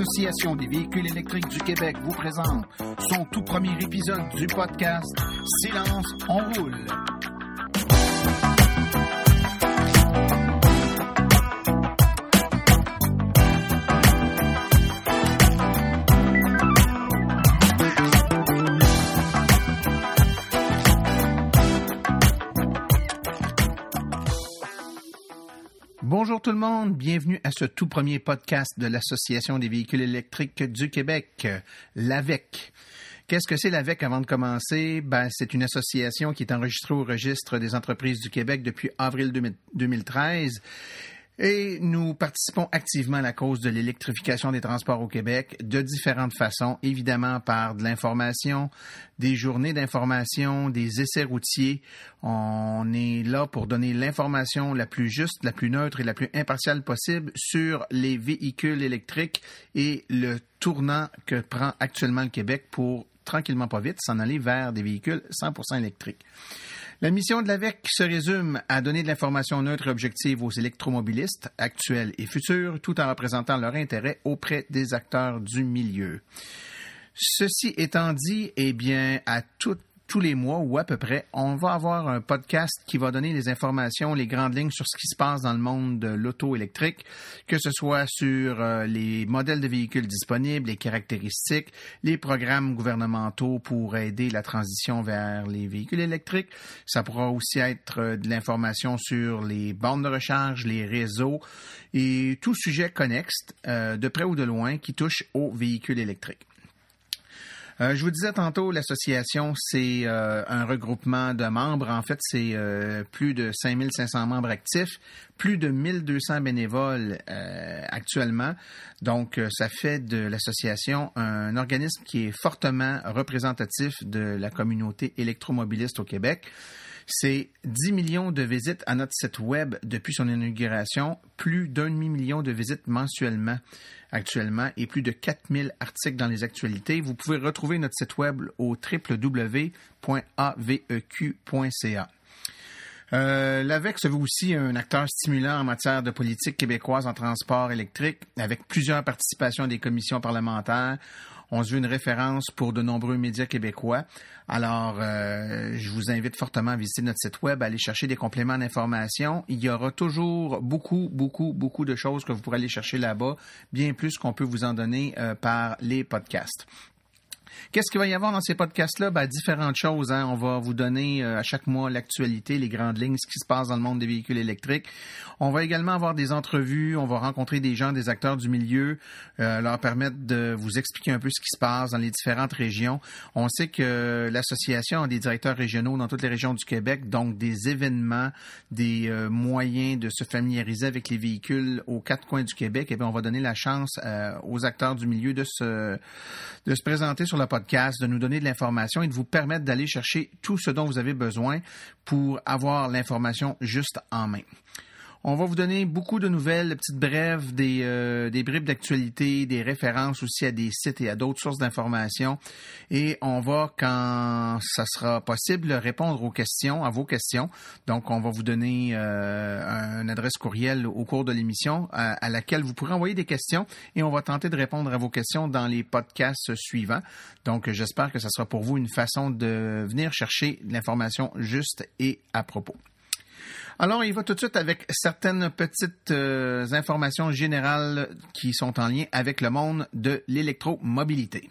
l'Association des véhicules électriques du Québec vous présente son tout premier épisode du podcast Silence, on roule. Bonjour tout le monde, bienvenue à ce tout premier podcast de l'Association des véhicules électriques du Québec, l'AVEC. Qu'est-ce que c'est l'AVEC avant de commencer? Ben, c'est une association qui est enregistrée au registre des entreprises du Québec depuis avril 2013 et nous participons activement à la cause de l'électrification des transports au Québec de différentes façons, évidemment par de l'information, des journées d'information, des essais routiers. On est là pour donner l'information la plus juste, la plus neutre et la plus impartiale possible sur les véhicules électriques et le tournant que prend actuellement le Québec pour tranquillement pas vite s'en aller vers des véhicules 100% électriques. La mission de l'AVEC se résume à donner de l'information neutre et objective aux électromobilistes actuels et futurs, tout en représentant leur intérêt auprès des acteurs du milieu. Ceci étant dit, eh bien, à toutes tous les mois ou à peu près, on va avoir un podcast qui va donner les informations, les grandes lignes sur ce qui se passe dans le monde de l'auto électrique, que ce soit sur euh, les modèles de véhicules disponibles, les caractéristiques, les programmes gouvernementaux pour aider la transition vers les véhicules électriques. Ça pourra aussi être euh, de l'information sur les bornes de recharge, les réseaux et tout sujet connexe, euh, de près ou de loin, qui touche aux véhicules électriques. Euh, je vous disais tantôt, l'association, c'est euh, un regroupement de membres. En fait, c'est euh, plus de 5500 membres actifs, plus de 1200 bénévoles actuellement. Donc, ça fait de l'association un organisme qui est fortement représentatif de la communauté électromobiliste au Québec. C'est 10 millions de visites à notre site web depuis son inauguration, plus d'un demi-million de visites mensuellement actuellement et plus de 4000 articles dans les actualités. Vous pouvez retrouver notre site web au www.aveq.ca. Euh, L'AVEC se veut aussi un acteur stimulant en matière de politique québécoise en transport électrique, avec plusieurs participations des commissions parlementaires. On se veut une référence pour de nombreux médias québécois. Alors, euh, je vous invite fortement à visiter notre site web, à aller chercher des compléments d'information. Il y aura toujours beaucoup, beaucoup, beaucoup de choses que vous pourrez aller chercher là-bas, bien plus qu'on peut vous en donner euh, par les podcasts. Qu'est-ce qu'il va y avoir dans ces podcasts-là? Ben, différentes choses. Hein. On va vous donner euh, à chaque mois l'actualité, les grandes lignes, ce qui se passe dans le monde des véhicules électriques. On va également avoir des entrevues. On va rencontrer des gens, des acteurs du milieu, euh, leur permettre de vous expliquer un peu ce qui se passe dans les différentes régions. On sait que l'association a des directeurs régionaux dans toutes les régions du Québec, donc des événements, des euh, moyens de se familiariser avec les véhicules aux quatre coins du Québec. Et bien, on va donner la chance aux acteurs du milieu de se, de se présenter sur le podcast, de nous donner de l'information et de vous permettre d'aller chercher tout ce dont vous avez besoin pour avoir l'information juste en main. On va vous donner beaucoup de nouvelles, petites brèves, des, euh, bribes d'actualité, des références aussi à des sites et à d'autres sources d'informations. Et on va, quand ça sera possible, répondre aux questions, à vos questions. Donc, on va vous donner euh, une adresse courriel au cours de l'émission à, à, laquelle vous pourrez envoyer des questions et on va tenter de répondre à vos questions dans les podcasts suivants. Donc, j'espère que ça sera pour vous une façon de venir chercher l'information juste et à propos. Alors, il va tout de suite avec certaines petites euh, informations générales qui sont en lien avec le monde de l'électromobilité.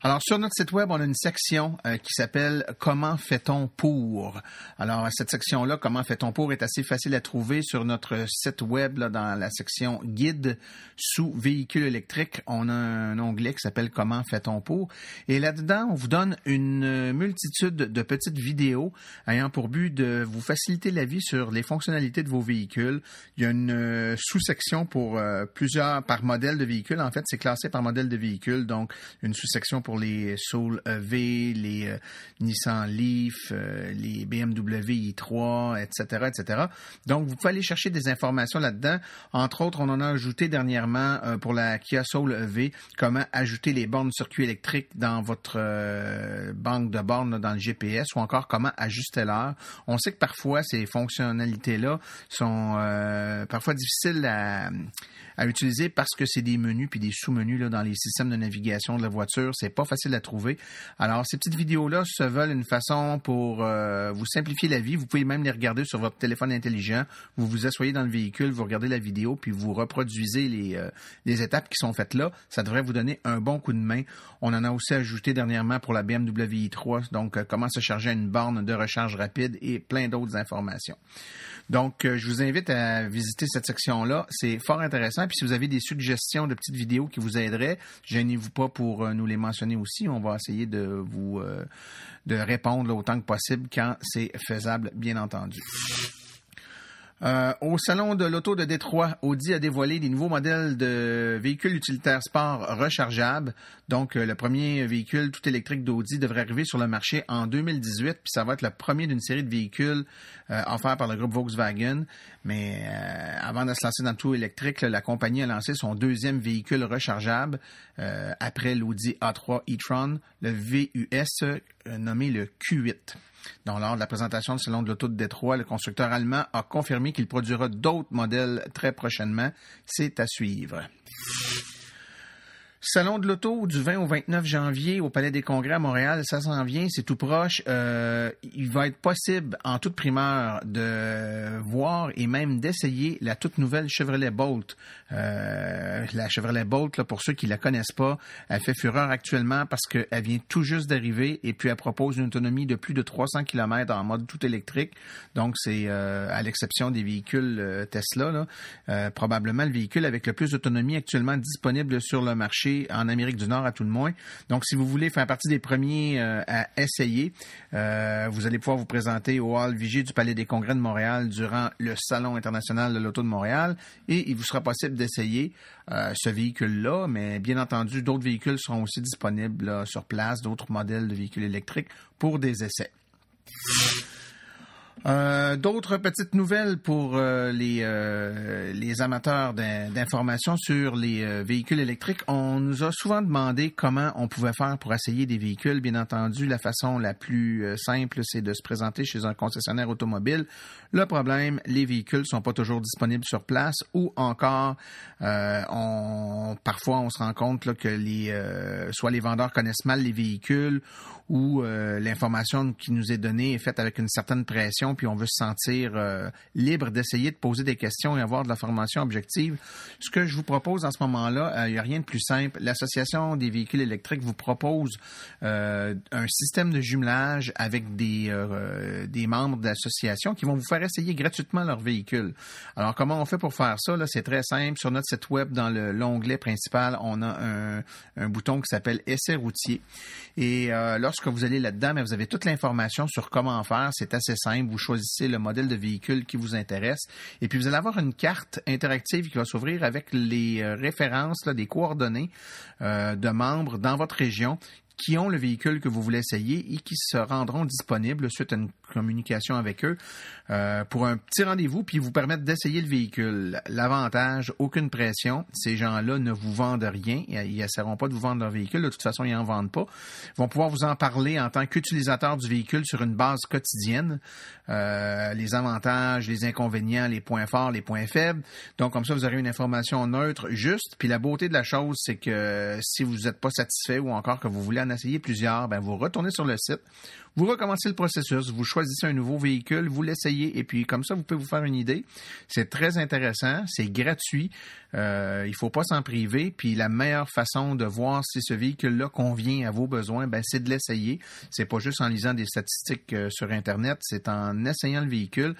Alors, sur notre site web, on a une section euh, qui s'appelle Comment fait-on pour? Alors, cette section-là, Comment fait-on pour, est assez facile à trouver sur notre site web, là, dans la section Guide sous véhicules électriques. On a un onglet qui s'appelle Comment fait-on pour? Et là-dedans, on vous donne une multitude de petites vidéos ayant pour but de vous faciliter la vie sur les fonctionnalités de vos véhicules. Il y a une euh, sous-section pour euh, plusieurs, par modèle de véhicule. En fait, c'est classé par modèle de véhicule, donc une sous-section pour les Soul EV, les Nissan Leaf, les BMW i3, etc., etc. Donc, vous pouvez aller chercher des informations là-dedans. Entre autres, on en a ajouté dernièrement pour la Kia Soul EV comment ajouter les bornes circuit électrique dans votre banque de bornes dans le GPS ou encore comment ajuster l'heure. On sait que parfois ces fonctionnalités-là sont parfois difficiles à, utiliser parce que c'est des menus puis des sous-menus dans les systèmes de navigation de la voiture. C'est pas facile à trouver. Alors, ces petites vidéos-là se veulent une façon pour euh, vous simplifier la vie. Vous pouvez même les regarder sur votre téléphone intelligent. Vous vous asseyez dans le véhicule, vous regardez la vidéo, puis vous reproduisez les, euh, les étapes qui sont faites là. Ça devrait vous donner un bon coup de main. On en a aussi ajouté dernièrement pour la BMW i3, donc euh, comment se charger à une borne de recharge rapide et plein d'autres informations. Donc, je vous invite à visiter cette section-là. C'est fort intéressant. Puis si vous avez des suggestions de petites vidéos qui vous aideraient, gênez-vous pas pour nous les mentionner aussi. On va essayer de vous euh, de répondre autant que possible quand c'est faisable, bien entendu. Euh, au salon de l'auto de Détroit, Audi a dévoilé des nouveaux modèles de véhicules utilitaires sport rechargeables. Donc, euh, le premier véhicule tout électrique d'Audi devrait arriver sur le marché en 2018, puis ça va être le premier d'une série de véhicules euh, offerts par le groupe Volkswagen. Mais avant de se lancer dans le tout électrique, la compagnie a lancé son deuxième véhicule rechargeable après l'Audi A3 e-tron, le VUS nommé le Q8. Donc, lors de la présentation du Salon de l'Auto de Détroit, le constructeur allemand a confirmé qu'il produira d'autres modèles très prochainement. C'est à suivre. Salon de l'auto du 20 au 29 janvier au Palais des Congrès à Montréal, ça s'en vient, c'est tout proche. Euh, il va être possible en toute primeur de voir et même d'essayer la toute nouvelle Chevrolet Bolt. Euh, la Chevrolet Bolt, pour ceux qui la connaissent pas, elle fait fureur actuellement parce qu'elle vient tout juste d'arriver et puis elle propose une autonomie de plus de 300 km en mode tout électrique. Donc c'est euh, à l'exception des véhicules Tesla, probablement le véhicule avec le plus d'autonomie actuellement disponible sur le marché en Amérique du Nord à tout le moins. Donc, si vous voulez faire partie des premiers euh, à essayer, euh, vous allez pouvoir vous présenter au hall Vigie du Palais des Congrès de Montréal durant le Salon international de l'auto de Montréal et il vous sera possible d'essayer euh, ce véhicule-là, mais bien entendu, d'autres véhicules seront aussi disponibles sur place, d'autres modèles de véhicules électriques pour des essais. Euh, d'autres petites nouvelles pour euh, les, euh, les amateurs d'informations sur les véhicules électriques. On nous a souvent demandé comment on pouvait faire pour essayer des véhicules. Bien entendu, la façon la plus simple, c'est de se présenter chez un concessionnaire automobile. Le problème, les véhicules sont pas toujours disponibles sur place ou encore, on, parfois on se rend compte que les, soit les vendeurs connaissent mal les véhicules ou l'information qui nous est donnée est faite avec une certaine pression puis on veut se sentir euh, libre d'essayer de poser des questions et avoir de la formation objective. Ce que je vous propose en ce moment-là, euh, il n'y a rien de plus simple. L'Association des véhicules électriques vous propose euh, un système de jumelage avec des, des membres de l'association qui vont vous faire essayer gratuitement leur véhicule. Alors, comment on fait pour faire ça? C'est très simple. Sur notre site web, dans l'onglet principal, on a un, un bouton qui s'appelle Essai routier. Et lorsque vous allez là-dedans, vous avez toute l'information sur comment faire. C'est assez simple. Vous choisissez le modèle de véhicule qui vous intéresse. Et puis, vous allez avoir une carte interactive qui va s'ouvrir avec les euh, références, là, des coordonnées euh, de membres dans votre région qui ont le véhicule que vous voulez essayer et qui se rendront disponibles suite à une communication avec eux euh, pour un petit rendez-vous puis vous permettre d'essayer le véhicule. L'avantage, aucune pression. Ces gens-là ne vous vendent rien. Ils n'essaieront pas de vous vendre leur véhicule. De toute façon, ils n'en vendent pas. Ils vont pouvoir vous en parler en tant qu'utilisateur du véhicule sur une base quotidienne. Euh, les avantages, les inconvénients, les points forts, les points faibles. Donc, comme ça, vous aurez une information neutre, juste. Puis la beauté de la chose, c'est que si vous n'êtes pas satisfait ou encore que vous voulez en essayer plusieurs, ben vous retournez sur le site, vous recommencez le processus, vous choisissez un nouveau véhicule, vous l'essayez et puis comme ça, vous pouvez vous faire une idée. C'est très intéressant, c'est gratuit, euh, il faut pas s'en priver. Puis la meilleure façon de voir si ce véhicule-là convient à vos besoins, ben c'est de l'essayer. C'est pas juste en lisant des statistiques euh, sur Internet, c'est en essayant le véhicule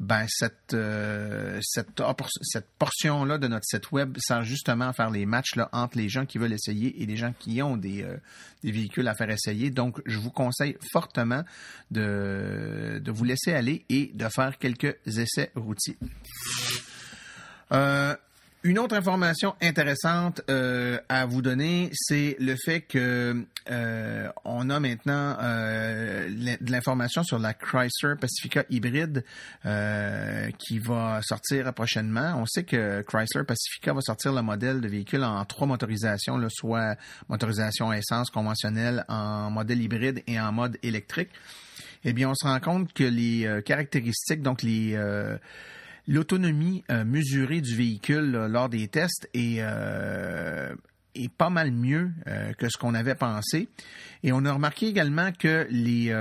ben cette euh, cette, cette portion là de notre site web sert justement à faire les matchs là entre les gens qui veulent essayer et les gens qui ont des, euh, des véhicules à faire essayer. Donc je vous conseille fortement de de vous laisser aller et de faire quelques essais routiers. Euh, Une autre information intéressante euh, à vous donner, c'est le fait que euh, on a maintenant euh, de l'information sur la Chrysler Pacifica hybride qui va sortir prochainement. On sait que Chrysler Pacifica va sortir le modèle de véhicule en trois motorisations, le soit motorisation essence conventionnelle, en modèle hybride et en mode électrique. Eh bien, on se rend compte que les caractéristiques, donc les l'autonomie euh, mesurée du véhicule lors des tests est, euh, pas mal mieux euh, que ce qu'on avait pensé. Et on a remarqué également que les,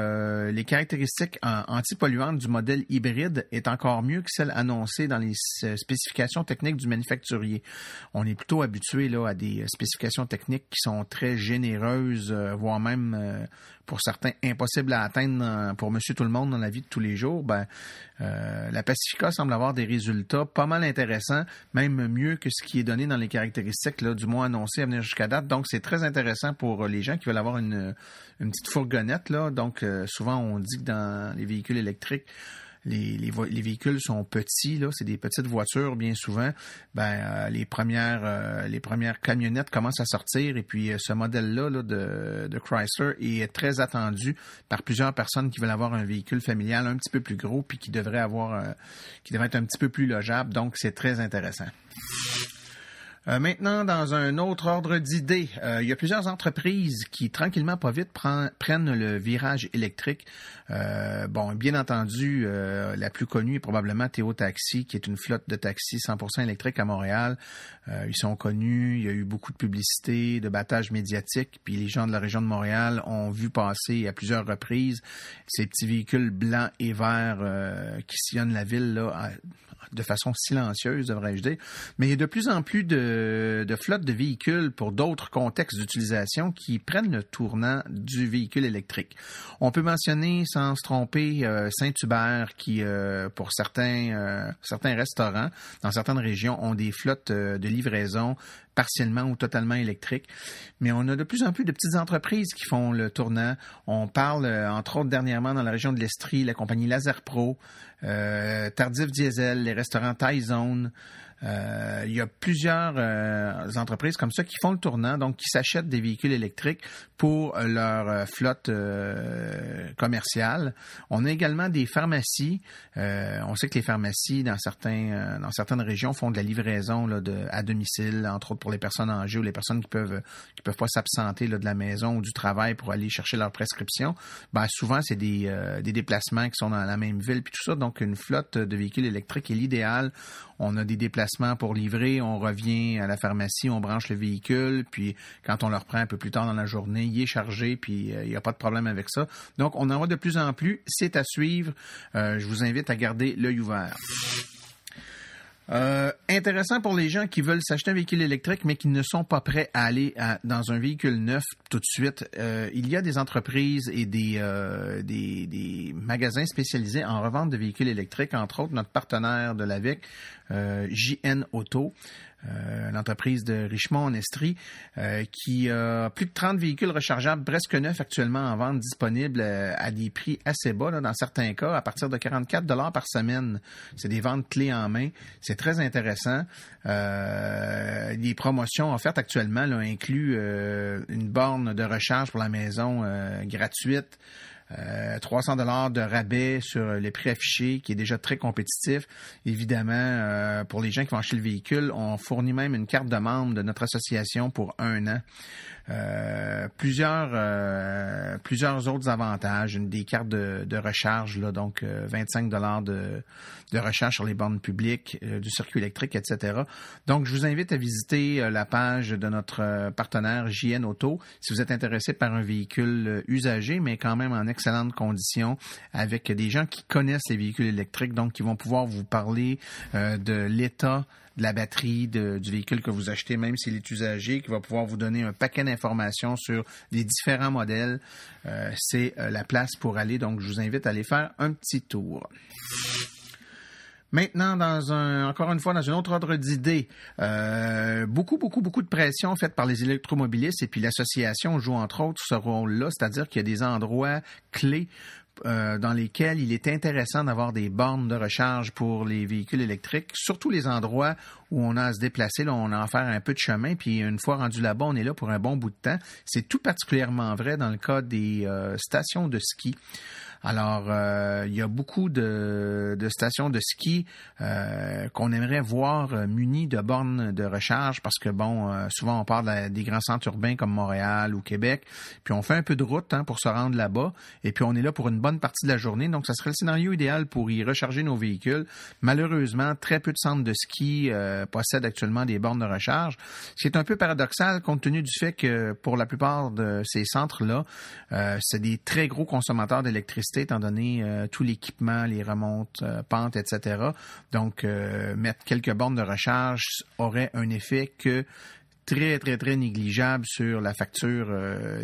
les caractéristiques antipolluantes du modèle hybride est encore mieux que celles annoncées dans les spécifications techniques du manufacturier. On est plutôt habitué là, à des spécifications techniques qui sont très généreuses, voire même pour certains impossible à atteindre pour monsieur tout le monde dans la vie de tous les jours, ben, euh, la Pacifica semble avoir des résultats pas mal intéressants, même mieux que ce qui est donné dans les caractéristiques là, du moins annoncé à venir jusqu'à date. Donc, c'est très intéressant pour les gens qui veulent avoir une, une petite fourgonnette. Là. Donc, euh, souvent, on dit que dans les véhicules électriques, les, les, véhicules sont petits, là, c'est des petites voitures bien souvent. Ben, euh, les premières euh, les premières camionnettes commencent à sortir et puis euh, ce modèle-là de, de, Chrysler est très attendu par plusieurs personnes qui veulent avoir un véhicule familial un petit peu plus gros puis qui devrait avoir qui devrait être un petit peu plus logeable. Donc c'est très intéressant. Euh, maintenant, dans un autre ordre d'idées, euh, il y a plusieurs entreprises qui, tranquillement, pas vite, prennent le virage électrique. Euh, bon, bien entendu, la plus connue est probablement Théo Taxi, qui est une flotte de taxis 100% électriques à Montréal. ils sont connus, il y a eu beaucoup de publicité, de battage médiatique, puis les gens de la région de Montréal ont vu passer à plusieurs reprises ces petits véhicules blancs et verts qui sillonnent la ville là, de façon silencieuse, devrais-je dire. Mais il y a de plus en plus de, de de véhicules pour d'autres contextes d'utilisation qui prennent le tournant du véhicule électrique. On peut mentionner, sans se tromper, euh, Saint-Hubert qui, euh, pour certains, euh, certains restaurants dans certaines régions, ont des flottes de livraison partiellement ou totalement électriques. Mais on a de plus en plus de petites entreprises qui font le tournant. On parle, entre autres, dernièrement dans la région de l'Estrie, la compagnie Laser Pro, Tardif Diesel, les restaurants Thai Zone, euh, il y a plusieurs euh, entreprises comme ça qui font le tournant, donc qui s'achètent des véhicules électriques pour leur euh, flotte commerciale. On a également des pharmacies. on sait que les pharmacies dans certains dans certaines régions font de la livraison là, de, à domicile, entre autres pour les personnes âgées ou les personnes qui peuvent qui peuvent pas s'absenter de la maison ou du travail pour aller chercher leur prescription. Ben, souvent c'est des, des déplacements qui sont dans la même ville puis tout ça. Donc une flotte de véhicules électriques est l'idéal. On a des déplacements pour livrer, on revient à la pharmacie, on branche le véhicule, puis quand on le reprend un peu plus tard dans la journée, il est chargé, puis euh, il n'y a pas de problème avec ça. Donc, on en voit de plus en plus. C'est à suivre. Euh, je vous invite à garder l'œil ouvert. Euh, intéressant pour les gens qui veulent s'acheter un véhicule électrique mais qui ne sont pas prêts à aller dans un véhicule neuf tout de suite. Euh, il y a des entreprises et des, euh, des, des, magasins spécialisés en revente de véhicules électriques, entre autres notre partenaire de l'AVEC, JN Auto. Euh, l'entreprise de Richmond-en-Estrie, euh, qui a plus de 30 véhicules rechargeables presque neufs actuellement en vente disponibles euh, à des prix assez bas, dans certains cas, à partir de 44 dollars par semaine. C'est des ventes clés en main. C'est très intéressant. les promotions offertes actuellement là, incluent une borne de recharge pour la maison gratuite. 300 euh, dollars de rabais sur les prix affichés, qui est déjà très compétitif. Évidemment, euh, pour les gens qui vont acheter le véhicule, on fournit même une carte de membre de notre association pour un an. Euh, plusieurs euh, plusieurs autres avantages, une des cartes de, de recharge là, donc 25 euh, dollars de, de recharge sur les bornes publiques, du circuit électrique, etc. Donc je vous invite à visiter la page de notre partenaire JN Auto si vous êtes intéressé par un véhicule usagé, mais quand même en excellentes conditions, avec des gens qui connaissent les véhicules électriques, donc qui vont pouvoir vous parler de l'état de la batterie du véhicule que vous achetez, même s'il est usagé, qui va pouvoir vous donner un paquet d'informations sur les différents modèles. Euh, c'est euh, la place pour aller, donc je vous invite à aller faire un petit tour. Maintenant, dans un, encore une fois, dans un autre ordre d'idée, euh, beaucoup, beaucoup, beaucoup de pression faite par les électromobilistes et puis l'association joue entre autres ce rôle-là, c'est-à-dire qu'il y a des endroits clés euh, dans lesquels il est intéressant d'avoir des bornes de recharge pour les véhicules électriques, surtout les endroits où on a à se déplacer, là, on a à faire un peu de chemin, puis une fois rendu là-bas, on est là pour un bon bout de temps. C'est tout particulièrement vrai dans le cas des euh, stations de ski. Alors, euh, il y a beaucoup de, de stations de ski euh, qu'on aimerait voir euh, munies de bornes de recharge parce que, bon, euh, souvent on parle des grands centres urbains comme Montréal ou Québec, puis on fait un peu de route hein, pour se rendre là-bas, et puis on est là pour une bonne partie de la journée, donc ça serait le scénario idéal pour y recharger nos véhicules. Malheureusement, très peu de centres de ski possèdent actuellement des bornes de recharge, ce qui est un peu paradoxal compte tenu du fait que pour la plupart de ces centres-là, c'est des très gros consommateurs d'électricité étant donné euh, tout l'équipement, les remontes, euh, pentes, etc. Donc, euh, mettre quelques bornes de recharge aurait un effet que très, très, très négligeable sur la facture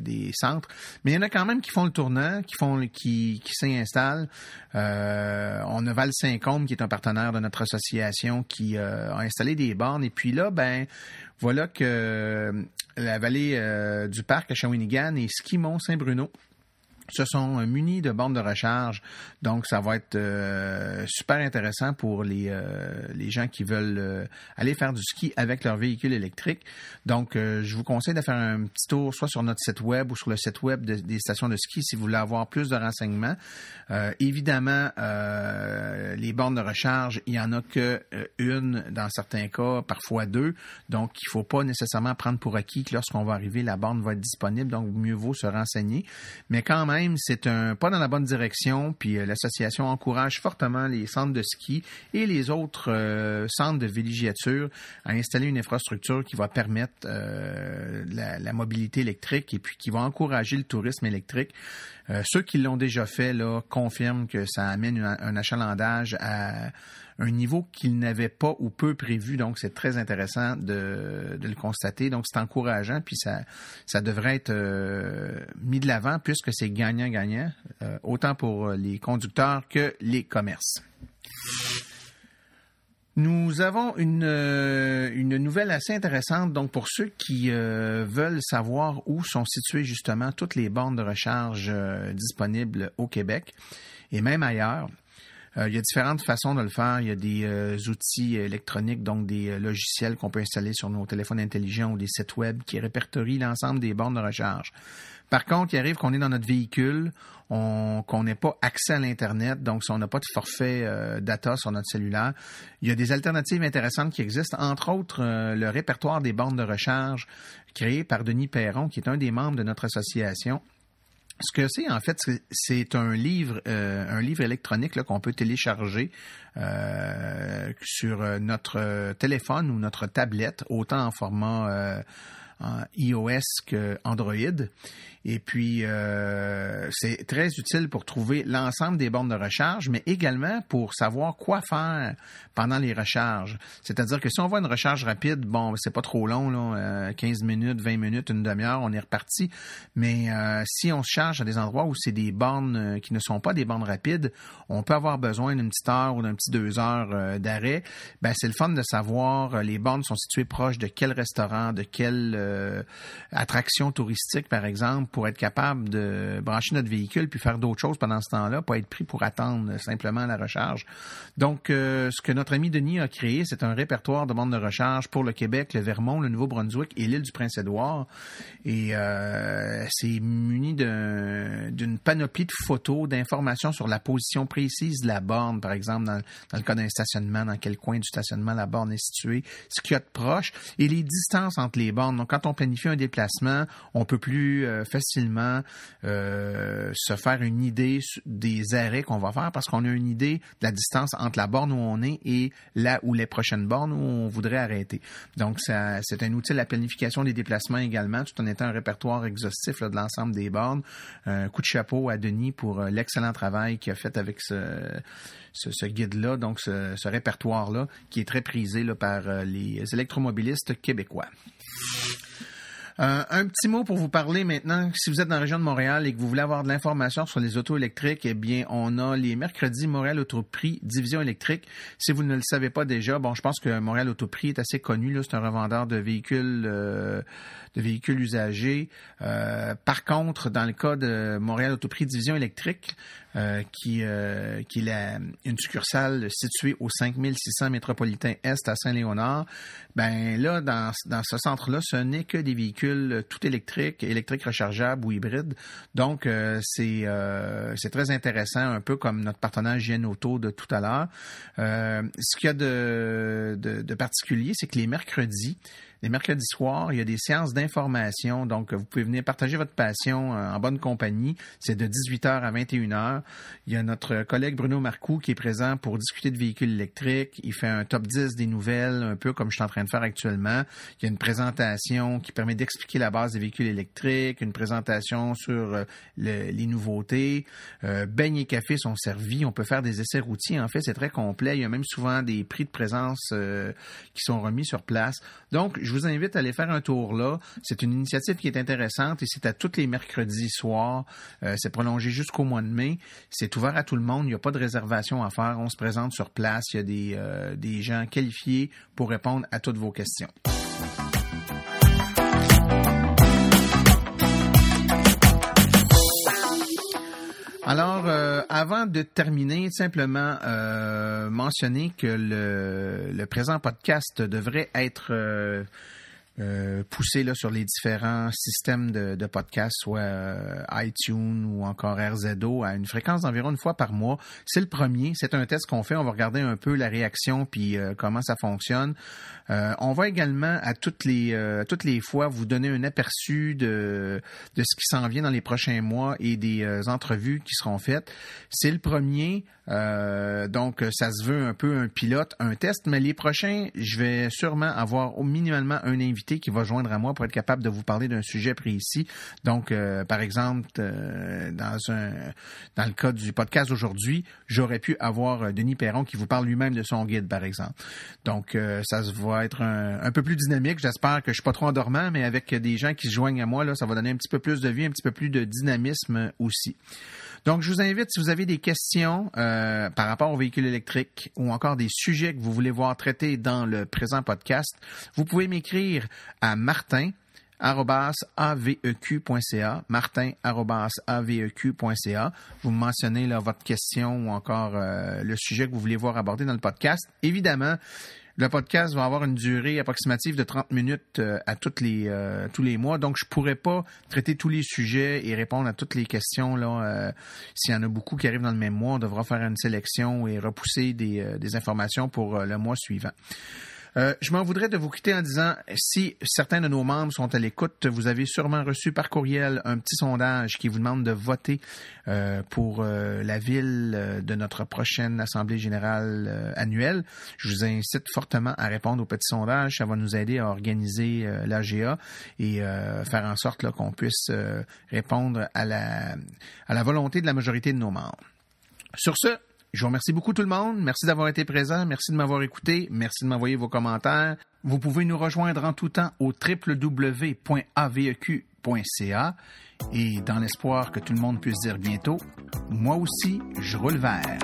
des centres. Mais il y en a quand même qui font le tournant, qui font qui, qui s'installent. on a Val Saint-Côme, qui est un partenaire de notre association, qui a installé des bornes. Et puis là, ben voilà que la vallée du parc à Shawinigan et Ski Mont-Saint-Bruno se sont euh, munis de bornes de recharge. Donc, ça va être euh, super intéressant pour les, euh, les gens qui veulent aller faire du ski avec leur véhicule électrique. Donc, je vous conseille de faire un petit tour soit sur notre site web ou sur le site web des stations de ski si vous voulez avoir plus de renseignements. évidemment, les bornes de recharge, il n'y en a que une dans certains cas, parfois deux. Donc, il ne faut pas nécessairement prendre pour acquis que lorsqu'on va arriver, la borne va être disponible. Donc, mieux vaut se renseigner. Mais quand même, c'est un pas dans la bonne direction. Puis euh, l'association encourage fortement les centres de ski et les autres euh, centres de villégiature à installer une infrastructure qui va permettre euh, la, mobilité électrique et puis qui va encourager le tourisme électrique. ceux qui l'ont déjà fait là, confirment que ça amène un achalandage à un niveau qu'il n'avait pas ou peu prévu. Donc, c'est très intéressant de, le constater. Donc, c'est encourageant, puis ça, ça devrait être euh, mis de l'avant puisque c'est gagnant-gagnant, euh, autant pour les conducteurs que les commerces. Nous avons une, euh, une nouvelle assez intéressante. Donc, pour ceux qui veulent savoir où sont situées justement toutes les bornes de recharge disponibles au Québec et même ailleurs, euh, il y a différentes façons de le faire. Il y a des euh, outils électroniques, donc des euh, logiciels qu'on peut installer sur nos téléphones intelligents ou des sites web qui répertorient l'ensemble des bornes de recharge. Par contre, il arrive qu'on est dans notre véhicule, qu'on n'ait pas accès à l'Internet, donc si on n'a pas de forfait data sur notre cellulaire, il y a des alternatives intéressantes qui existent, entre autres le répertoire des bornes de recharge créé par Denis Perron, qui est un des membres de notre association ce que c'est, en fait, c'est un livre, euh, un livre électronique qu'on peut télécharger euh, sur euh, notre téléphone ou notre tablette, autant en format iOS qu'Android. Et puis, euh, c'est très utile pour trouver l'ensemble des bornes de recharge, mais également pour savoir quoi faire pendant les recharges. C'est-à-dire que si on voit une recharge rapide, bon, c'est pas trop long, là, 15 euh, minutes, 20 minutes, une demi-heure, on est reparti. Mais euh, si on se charge à des endroits où c'est des bornes qui ne sont pas des bornes rapides, on peut avoir besoin d'une petite heure ou d'un petit deux heures d'arrêt. Ben, c'est le fun de savoir les bornes sont situées proches de quel restaurant, de quelle attraction touristique, par exemple pour être capable de brancher notre véhicule puis faire d'autres choses pendant ce temps-là, pas être pris pour attendre simplement la recharge. Donc, euh, ce que notre ami Denis a créé, c'est un répertoire de bandes de recharge pour le Québec, le Vermont, le Nouveau-Brunswick et l'île du Prince-Édouard. Et euh, c'est muni d'une panoplie de photos, d'informations sur la position précise de la borne, par exemple, dans, dans le cas d'un stationnement, dans quel coin du stationnement la borne est située, ce qu'il y a de proche et les distances entre les bornes. Donc, quand on planifie un déplacement, on peut plus euh, facilement euh, se faire une idée des arrêts qu'on va faire parce qu'on a une idée de la distance entre la borne où on est et là où les prochaines bornes où on voudrait arrêter. Donc, c'est un outil de la planification des déplacements également, tout en étant un répertoire exhaustif de l'ensemble des bornes. Un coup de chapeau à Denis pour euh, l'excellent travail qu'il a fait avec ce, ce, guide-là, donc ce, ce répertoire-là, qui est très prisé là, par euh, les électromobilistes québécois. Euh, un petit mot pour vous parler maintenant. Si vous êtes dans la région de Montréal et que vous voulez avoir de l'information sur les autos électriques, eh bien, on a les mercredis Montréal Autoprix Division électrique. Si vous ne le savez pas déjà, bon, je pense que Montréal Autoprix est assez connu. C'est un revendeur de véhicules, euh, de véhicules usagers. Euh, par contre, dans le cas de Montréal Autoprix Division électrique, euh, qui, euh, qui est une succursale située au 5600 métropolitain Est à Saint-Léonard, ben là, dans, dans ce centre-là, ce n'est que des véhicules tout électriques, électriques rechargeables ou hybrides. Donc, euh, c'est c'est très intéressant, un peu comme notre partenaire JN Auto de tout à l'heure. ce qu'il y a de, de, de particulier, c'est que les mercredis, les mercredis soirs, il y a des séances d'information. Donc, vous pouvez venir partager votre passion euh, en bonne compagnie. C'est de 18h à 21h. Il y a notre collègue Bruno Marcoux qui est présent pour discuter de véhicules électriques. Il fait un top 10 des nouvelles, un peu comme je suis en train de faire actuellement. Il y a une présentation qui permet d'expliquer la base des véhicules électriques, une présentation sur euh, les nouveautés. Euh, beignes et café sont servis. On peut faire des essais routiers. En fait, c'est très complet. Il y a même souvent des prix de présence qui sont remis sur place. Donc, vous invite à aller faire un tour là. C'est une initiative qui est intéressante et c'est à tous les mercredis soirs. Euh, c'est prolongé jusqu'au mois de mai. C'est ouvert à tout le monde. Il n'y a pas de réservation à faire. On se présente sur place. Il y a des, euh, des gens qualifiés pour répondre à toutes vos questions. Alors, euh, avant de terminer, simplement euh, mentionner que le, le, présent podcast devrait être euh, euh, poussé là, sur les différents systèmes de, de podcasts, soit euh, iTunes ou encore RZO, à une fréquence d'environ une fois par mois. C'est le premier. C'est un test qu'on fait. On va regarder un peu la réaction puis euh, comment ça fonctionne. on va également à toutes les toutes les fois vous donner un aperçu de de ce qui s'en vient dans les prochains mois et des entrevues qui seront faites. C'est le premier. donc, ça se veut un peu un pilote, un test, mais les prochains, je vais sûrement avoir au minimalement un invité qui va joindre à moi pour être capable de vous parler d'un sujet précis. Donc, euh, par exemple, euh, dans un dans le cas du podcast d'aujourd'hui, j'aurais pu avoir euh, Denis Perron qui vous parle lui-même de son guide, par exemple. Donc, ça va être un, peu plus dynamique. J'espère que je suis pas trop endormant, mais avec des gens qui se joignent à moi, là, ça va donner un petit peu plus de vie, un petit peu plus de dynamisme aussi. Donc, je vous invite, si vous avez des questions euh, par rapport aux véhicules électriques ou encore des sujets que vous voulez voir traités dans le présent podcast, vous pouvez m'écrire à martin aveq.ca, martin.aveq.ca. Vous mentionnez là, votre question ou encore euh, le sujet que vous voulez voir abordé dans le podcast. Évidemment, le podcast va avoir une durée approximative de 30 minutes euh, à toutes les, euh, tous les mois, donc je pourrais pas traiter tous les sujets et répondre à toutes les questions. Là, euh, s'il y en a beaucoup qui arrivent dans le même mois, on devra faire une sélection et repousser des, des informations pour le mois suivant. Euh, je m'en voudrais de vous quitter en disant, si certains de nos membres sont à l'écoute, vous avez sûrement reçu par courriel un petit sondage qui vous demande de voter euh, pour euh, la ville de notre prochaine Assemblée générale annuelle. Je vous incite fortement à répondre au petit sondage. Ça va nous aider à organiser l'AGA et faire en sorte qu'on puisse répondre à la, à la volonté de la majorité de nos membres. Sur ce, je vous remercie beaucoup tout le monde. Merci d'avoir été présent. Merci de m'avoir écouté. Merci de m'envoyer vos commentaires. Vous pouvez nous rejoindre en tout temps au www.aveq.ca et dans l'espoir que tout le monde puisse dire bientôt, moi aussi, je roule vert.